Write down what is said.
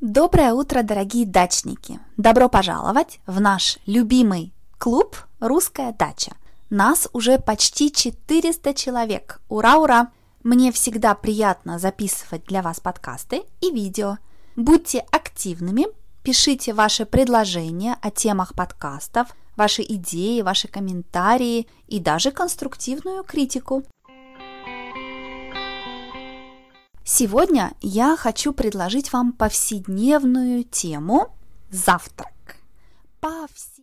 Доброе утро, дорогие дачники! Добро пожаловать в наш любимый клуб «Русская дача». Нас уже почти 400 человек. Ура, ура! Мне всегда приятно записывать для вас подкасты и видео. Будьте активными, пишите ваши предложения о темах подкастов, ваши идеи, ваши комментарии и даже конструктивную критику. Сегодня я хочу предложить вам повседневную тему завтрак.